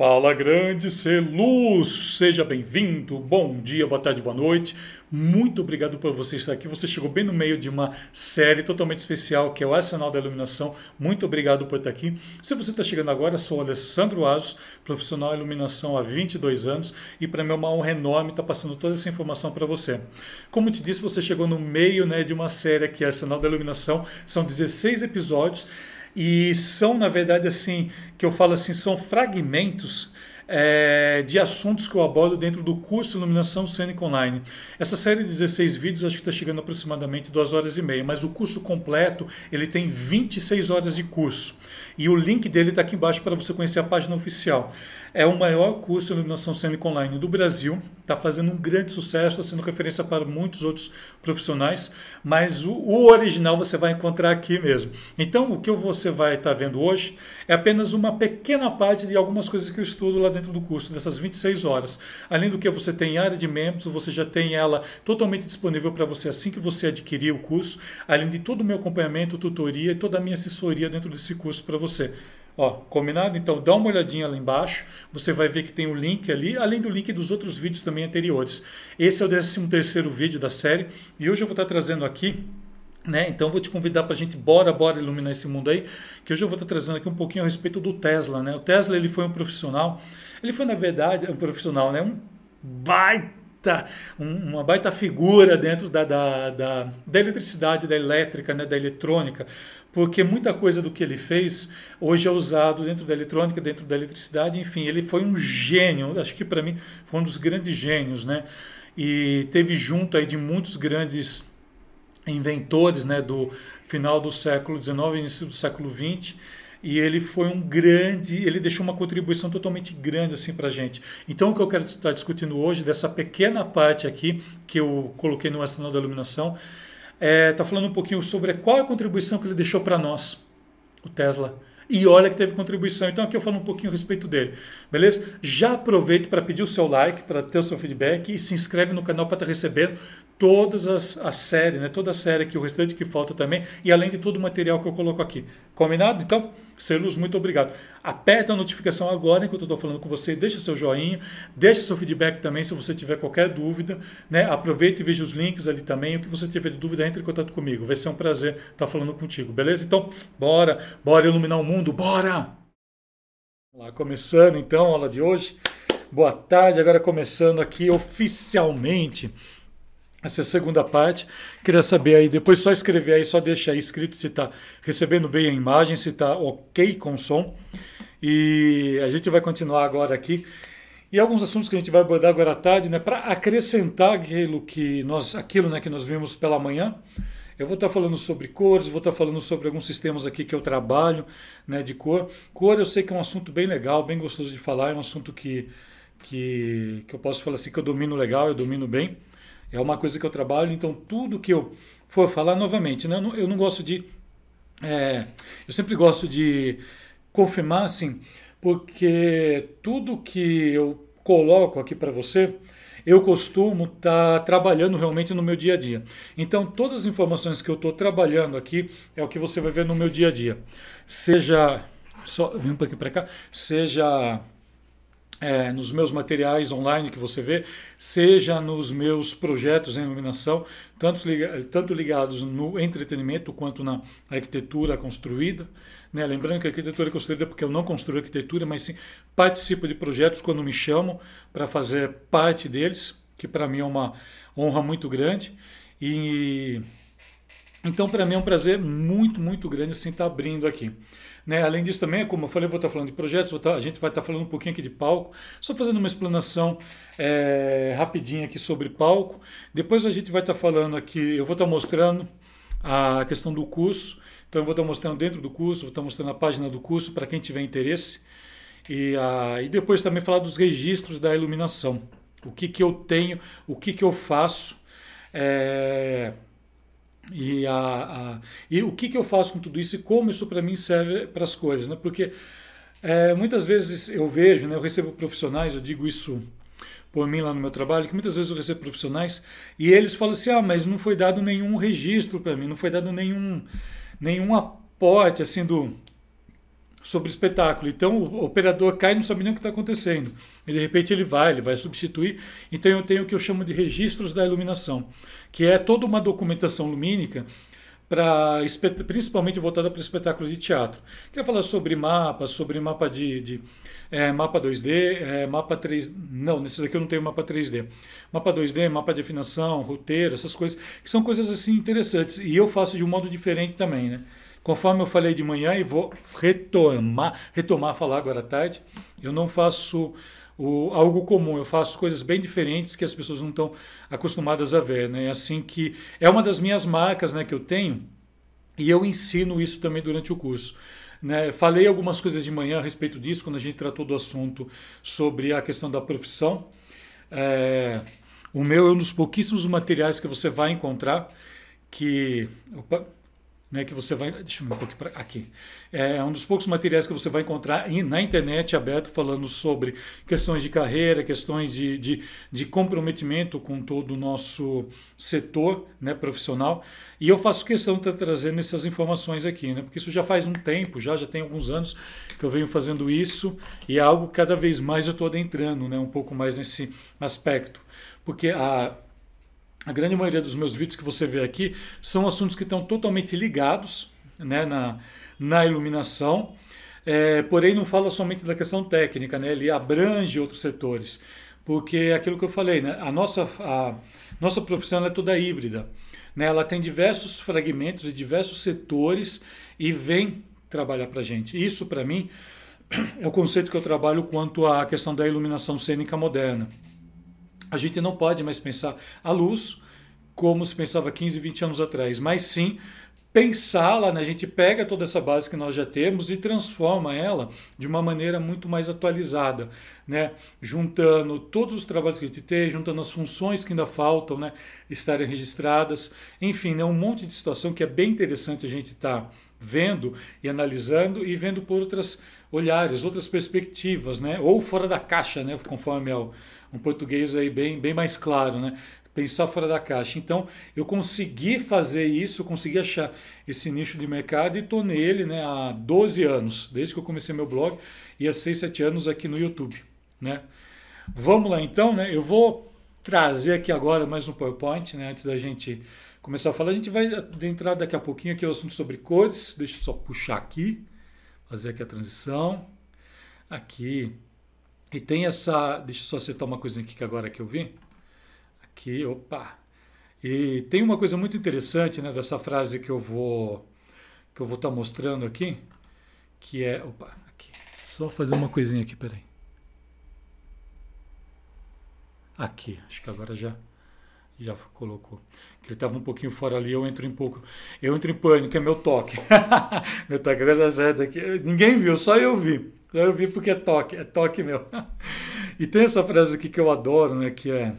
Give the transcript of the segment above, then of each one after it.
Fala grande ser luz, seja bem-vindo, bom dia, boa tarde, boa noite. Muito obrigado por você estar aqui. Você chegou bem no meio de uma série totalmente especial que é o Arsenal da Iluminação. Muito obrigado por estar aqui. Se você está chegando agora, sou o Alessandro Asos, profissional de iluminação há 22 anos e para mim é uma honra enorme estar passando toda essa informação para você. Como te disse, você chegou no meio né, de uma série que é Arsenal da Iluminação. São 16 episódios e são, na verdade, assim, que eu falo assim, são fragmentos é, de assuntos que eu abordo dentro do curso Iluminação Cênica Online. Essa série de 16 vídeos acho que está chegando aproximadamente 2 horas e meia, mas o curso completo ele tem 26 horas de curso. E o link dele está aqui embaixo para você conhecer a página oficial. É o maior curso de iluminação cênica online do Brasil, está fazendo um grande sucesso, está sendo referência para muitos outros profissionais, mas o, o, original você vai encontrar aqui mesmo. Então, o que você vai estar tá vendo hoje é apenas uma pequena parte de algumas coisas que eu estudo lá dentro do curso, dessas 26 horas. Além do que você tem área de membros, você já tem ela totalmente disponível para você assim que você adquirir o curso, além de todo o meu acompanhamento, tutoria e toda a minha assessoria dentro desse curso para você. Ó, combinado? Então dá uma olhadinha lá embaixo, você vai ver que tem o link ali, além do link dos outros vídeos também anteriores. Esse é o 13 terceiro vídeo da série e hoje eu vou estar trazendo aqui né? Então vou te convidar para a gente bora bora iluminar esse mundo aí, que hoje eu vou estar trazendo aqui um pouquinho a respeito do Tesla, né? O Tesla ele foi um profissional, ele foi na verdade um profissional, né? Um baita, um, uma baita figura dentro da, da, da, da eletricidade, da elétrica, né? Da eletrônica porque muita coisa do que ele fez hoje é usado dentro da eletrônica, dentro da eletricidade, enfim, ele foi um gênio, acho que para mim foi um dos grandes gênios, né? E teve junto aí de muitos grandes inventores, né, do final do século XIX, início do século XX, e ele foi um grande, ele deixou uma contribuição totalmente grande assim para a gente. Então o que eu quero estar discutindo hoje dessa pequena parte aqui que eu coloquei no arsenal da iluminação está é, tá falando um pouquinho sobre qual é a contribuição que ele deixou para nós, o Tesla. E olha que teve contribuição. Então aqui eu falo um pouquinho a respeito dele. Beleza? Já aproveito para pedir o seu like, para ter o seu feedback e se inscreve no canal para estar tá recebendo todas as a série, né? Toda a série aqui, o restante que falta também, e além de todo o material que eu coloco aqui. Combinado? Então, Celus, muito obrigado. Aperta a notificação agora enquanto eu estou falando com você, deixa seu joinha, deixa seu feedback também se você tiver qualquer dúvida, né? Aproveita e veja os links ali também. O que você tiver de dúvida, entre em contato comigo. Vai ser um prazer estar falando contigo, beleza? Então, bora, bora iluminar o mundo, bora! Lá, começando então a aula de hoje. Boa tarde, agora começando aqui oficialmente essa é segunda parte. Queria saber aí, depois só escrever aí, só deixa aí escrito se está recebendo bem a imagem, se está ok com o som. E a gente vai continuar agora aqui. E alguns assuntos que a gente vai abordar agora à tarde, né, para acrescentar aquilo que nós, aquilo, né, que nós vimos pela manhã. Eu vou estar falando sobre cores, vou estar falando sobre alguns sistemas aqui que eu trabalho, né, de cor. Cor eu sei que é um assunto bem legal, bem gostoso de falar, é um assunto que que, que eu posso falar assim que eu domino legal, eu domino bem. É uma coisa que eu trabalho, então tudo que eu for falar novamente, né? eu, não, eu não gosto de. É, eu sempre gosto de confirmar assim, porque tudo que eu coloco aqui para você, eu costumo estar tá trabalhando realmente no meu dia a dia. Então, todas as informações que eu estou trabalhando aqui é o que você vai ver no meu dia a dia. Seja. Só vim para aqui para cá, seja é, nos meus materiais online que você vê, seja nos meus projetos em iluminação, tanto, tanto ligados no entretenimento quanto na arquitetura construída. Né? Lembrando que a arquitetura é construída porque eu não construo arquitetura, mas sim participo de projetos quando me chamam para fazer parte deles, que para mim é uma honra muito grande. E então, para mim é um prazer muito, muito grande assim, estar tá abrindo aqui. Né? Além disso, também, como eu falei, eu vou estar falando de projetos, estar, a gente vai estar falando um pouquinho aqui de palco, só fazendo uma explanação é, rapidinha aqui sobre palco. Depois a gente vai estar falando aqui, eu vou estar mostrando a questão do curso. Então, eu vou estar mostrando dentro do curso, vou estar mostrando a página do curso para quem tiver interesse. E, a, e depois também falar dos registros da iluminação. O que, que eu tenho, o que, que eu faço. É, e, a, a, e o que, que eu faço com tudo isso e como isso para mim serve para as coisas, né? Porque é, muitas vezes eu vejo, né, eu recebo profissionais, eu digo isso por mim lá no meu trabalho, que muitas vezes eu recebo profissionais e eles falam assim, ah, mas não foi dado nenhum registro para mim, não foi dado nenhum, nenhum aporte assim do, sobre espetáculo. Então o operador cai e não sabe nem o que está acontecendo. E de repente ele vai, ele vai substituir. Então eu tenho o que eu chamo de registros da iluminação, que é toda uma documentação lumínica para principalmente voltada para espetáculos de teatro. Quer falar sobre mapas, sobre mapa de, de é, mapa 2D, é, mapa 3 Não, nesse daqui eu não tenho mapa 3D. Mapa 2D, mapa de afinação, roteiro, essas coisas, que são coisas assim interessantes. E eu faço de um modo diferente também, né? Conforme eu falei de manhã e vou retomar, retomar falar agora à tarde, eu não faço o, algo comum, eu faço coisas bem diferentes que as pessoas não estão acostumadas a ver. Né? Assim que é uma das minhas marcas né, que eu tenho e eu ensino isso também durante o curso. Né? Falei algumas coisas de manhã a respeito disso, quando a gente tratou do assunto sobre a questão da profissão. É, o meu é um dos pouquíssimos materiais que você vai encontrar que. Opa, né, que você vai. Deixa eu um pouquinho para aqui. É um dos poucos materiais que você vai encontrar na internet aberto falando sobre questões de carreira, questões de, de, de comprometimento com todo o nosso setor né, profissional. E eu faço questão de estar trazendo essas informações aqui, né, porque isso já faz um tempo, já, já tem alguns anos que eu venho fazendo isso e é algo que cada vez mais eu estou adentrando né, um pouco mais nesse aspecto. Porque a a grande maioria dos meus vídeos que você vê aqui são assuntos que estão totalmente ligados né, na, na iluminação, é, porém não fala somente da questão técnica, né, ele abrange outros setores, porque é aquilo que eu falei, né, a nossa, a nossa profissão é toda híbrida, né, ela tem diversos fragmentos e diversos setores e vem trabalhar para a gente. Isso, para mim, é o conceito que eu trabalho quanto à questão da iluminação cênica moderna a gente não pode mais pensar a luz como se pensava 15, 20 anos atrás, mas sim pensá-la, né? a gente pega toda essa base que nós já temos e transforma ela de uma maneira muito mais atualizada, né? juntando todos os trabalhos que a gente tem, juntando as funções que ainda faltam né? estarem registradas, enfim, né? um monte de situação que é bem interessante a gente estar tá vendo e analisando e vendo por outras olhares, outras perspectivas, né? ou fora da caixa, né? conforme é um português aí bem, bem mais claro, né? Pensar fora da caixa. Então, eu consegui fazer isso, consegui achar esse nicho de mercado e estou nele né, há 12 anos, desde que eu comecei meu blog, e há 6, 7 anos aqui no YouTube. Né? Vamos lá então, né? Eu vou trazer aqui agora mais um PowerPoint, né? Antes da gente começar a falar, a gente vai adentrar daqui a pouquinho aqui o assunto sobre cores. Deixa eu só puxar aqui, fazer aqui a transição. Aqui, e tem essa. Deixa eu só acertar uma coisinha aqui que agora que eu vi. Aqui, opa. E tem uma coisa muito interessante né, dessa frase que eu vou que eu vou estar tá mostrando aqui, que é. Opa, aqui. Só fazer uma coisinha aqui, peraí. Aqui, acho que agora já já colocou. Ele estava um pouquinho fora ali, eu entro em pouco. Eu entro em pânico, é meu toque. meu toque tá certo aqui. Ninguém viu, só eu vi. Eu vi porque é toque, é toque meu. e tem essa frase aqui que eu adoro, né, que é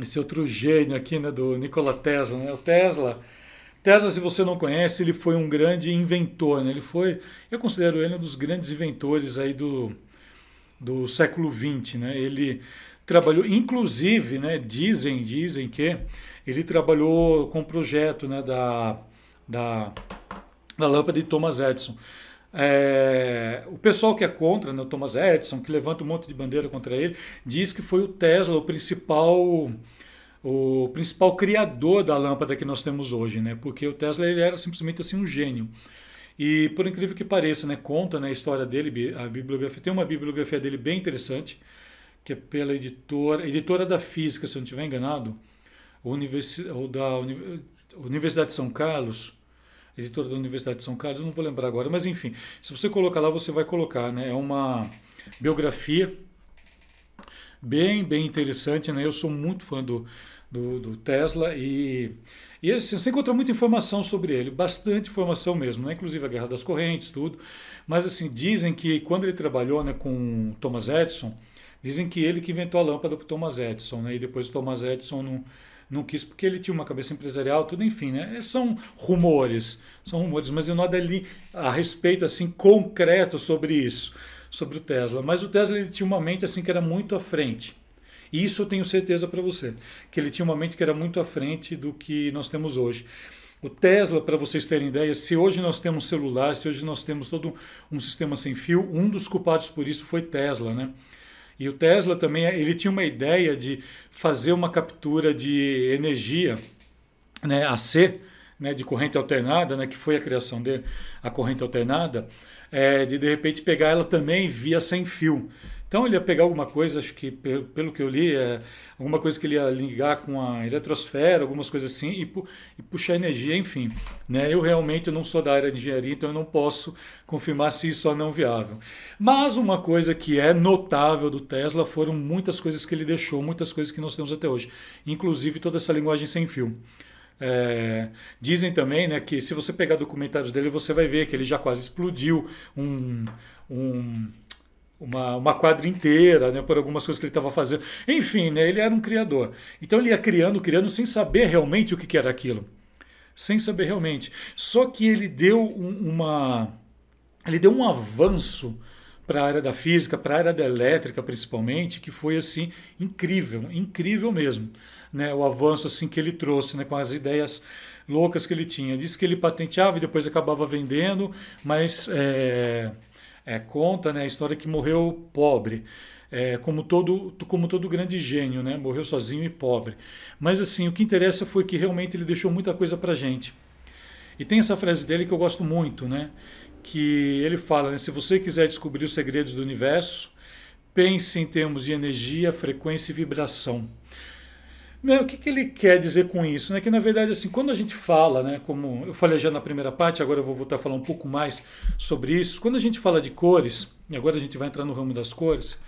esse outro gênio aqui, né, do Nikola Tesla, né? O Tesla, Tesla, se você não conhece, ele foi um grande inventor, né? Ele foi, eu considero ele um dos grandes inventores aí do, do século XX, né? Ele trabalhou, inclusive, né, dizem, dizem que ele trabalhou com o projeto né, da, da, da lâmpada de Thomas Edison. É, o pessoal que é contra né, o Thomas Edison, que levanta um monte de bandeira contra ele, diz que foi o Tesla o principal o principal criador da lâmpada que nós temos hoje, né? Porque o Tesla ele era simplesmente assim um gênio. E por incrível que pareça, né, conta né, a história dele, a bibliografia tem uma bibliografia dele bem interessante que é pela editora, editora da Física, se eu não estiver enganado, ou, ou da Universidade de São Carlos, editora da Universidade de São Carlos, não vou lembrar agora, mas enfim, se você colocar lá, você vai colocar, né? É uma biografia bem, bem interessante, né? Eu sou muito fã do, do, do Tesla e, e assim, você encontra muita informação sobre ele, bastante informação mesmo, né? inclusive a Guerra das Correntes, tudo. Mas assim, dizem que quando ele trabalhou né, com Thomas Edison, Dizem que ele que inventou a lâmpada para Thomas Edison, né? E depois o Thomas Edison não, não quis porque ele tinha uma cabeça empresarial, tudo enfim, né? São rumores, são rumores, mas nada ali a respeito assim concreto sobre isso, sobre o Tesla. Mas o Tesla ele tinha uma mente assim que era muito à frente. E isso eu tenho certeza para você, que ele tinha uma mente que era muito à frente do que nós temos hoje. O Tesla, para vocês terem ideia, se hoje nós temos celular, se hoje nós temos todo um sistema sem fio, um dos culpados por isso foi Tesla, né? E o Tesla também, ele tinha uma ideia de fazer uma captura de energia, né, AC, né, de corrente alternada, né, que foi a criação dele, a corrente alternada, é, de de repente pegar ela também via sem fio. Então ele ia pegar alguma coisa, acho que pelo que eu li, é, alguma coisa que ele ia ligar com a eletrosfera, algumas coisas assim, e, pu e puxar energia, enfim. Né? Eu realmente não sou da área de engenharia, então eu não posso confirmar se isso é não viável. Mas uma coisa que é notável do Tesla foram muitas coisas que ele deixou, muitas coisas que nós temos até hoje, inclusive toda essa linguagem sem fio. É, dizem também né, que se você pegar documentários dele, você vai ver que ele já quase explodiu um, um uma, uma quadra inteira, né, por algumas coisas que ele estava fazendo. Enfim, né, ele era um criador. Então ele ia criando, criando, sem saber realmente o que, que era aquilo. Sem saber realmente. Só que ele deu um, uma. Ele deu um avanço para a área da física, para a área da elétrica principalmente, que foi assim incrível, incrível mesmo, né? O avanço assim que ele trouxe, né? Com as ideias loucas que ele tinha. Disse que ele patenteava e depois acabava vendendo, mas é, é, conta né, a história que morreu pobre. É, como todo como todo grande gênio, né? Morreu sozinho e pobre. Mas assim, o que interessa foi que realmente ele deixou muita coisa para gente. E tem essa frase dele que eu gosto muito, né? Que ele fala: né, se você quiser descobrir os segredos do universo, pense em termos de energia, frequência e vibração. Né, o que, que, ele quer dizer com isso? Né? Que na verdade, assim, quando a gente fala, né, como eu falei já na primeira parte, agora eu vou voltar a falar um pouco mais sobre isso. Quando a gente fala de cores, e agora a gente vai entrar no ramo das cores,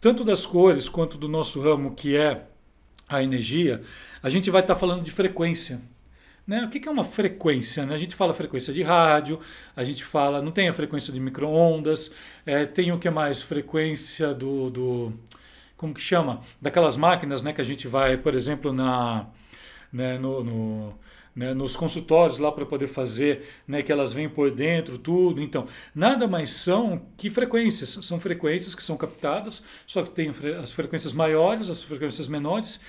tanto das cores quanto do nosso ramo que é a energia, a gente vai estar falando de frequência. Né? O que, que é uma frequência? Né? A gente fala frequência de rádio, a gente fala, não tem a frequência de micro-ondas, é, tem o que mais? Frequência do, do como que chama? Daquelas máquinas né, que a gente vai, por exemplo, na, né, no, no né, nos consultórios lá para poder fazer, né, que elas vêm por dentro, tudo. Então, nada mais são que frequências. São frequências que são captadas, só que tem as frequências maiores, as frequências menores,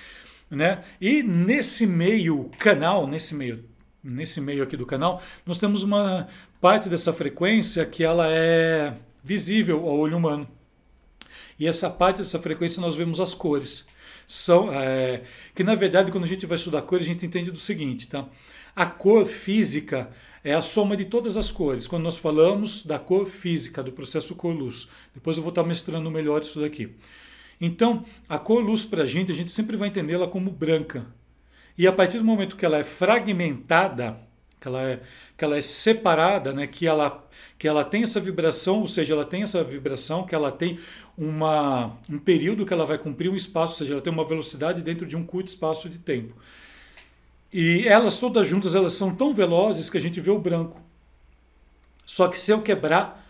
né? E nesse meio canal, nesse meio nesse meio aqui do canal, nós temos uma parte dessa frequência que ela é visível ao olho humano. E essa parte dessa frequência nós vemos as cores. São, é, que na verdade, quando a gente vai estudar cores, a gente entende do seguinte, tá? A cor física é a soma de todas as cores. Quando nós falamos da cor física, do processo cor-luz. Depois eu vou estar mestrando melhor isso daqui. Então, a cor-luz para a gente, a gente sempre vai entendê-la como branca. E a partir do momento que ela é fragmentada, que ela é, que ela é separada, né? que, ela, que ela tem essa vibração, ou seja, ela tem essa vibração, que ela tem uma, um período que ela vai cumprir um espaço, ou seja, ela tem uma velocidade dentro de um curto espaço de tempo. E elas todas juntas, elas são tão velozes que a gente vê o branco. Só que se eu quebrar,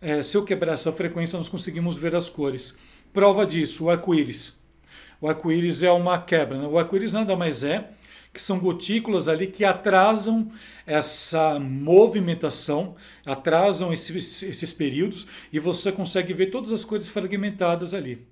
é, se eu quebrar essa frequência, nós conseguimos ver as cores. Prova disso, o arco-íris. O arco-íris é uma quebra. Né? O arco-íris nada mais é que são gotículas ali que atrasam essa movimentação, atrasam esses, esses períodos e você consegue ver todas as cores fragmentadas ali.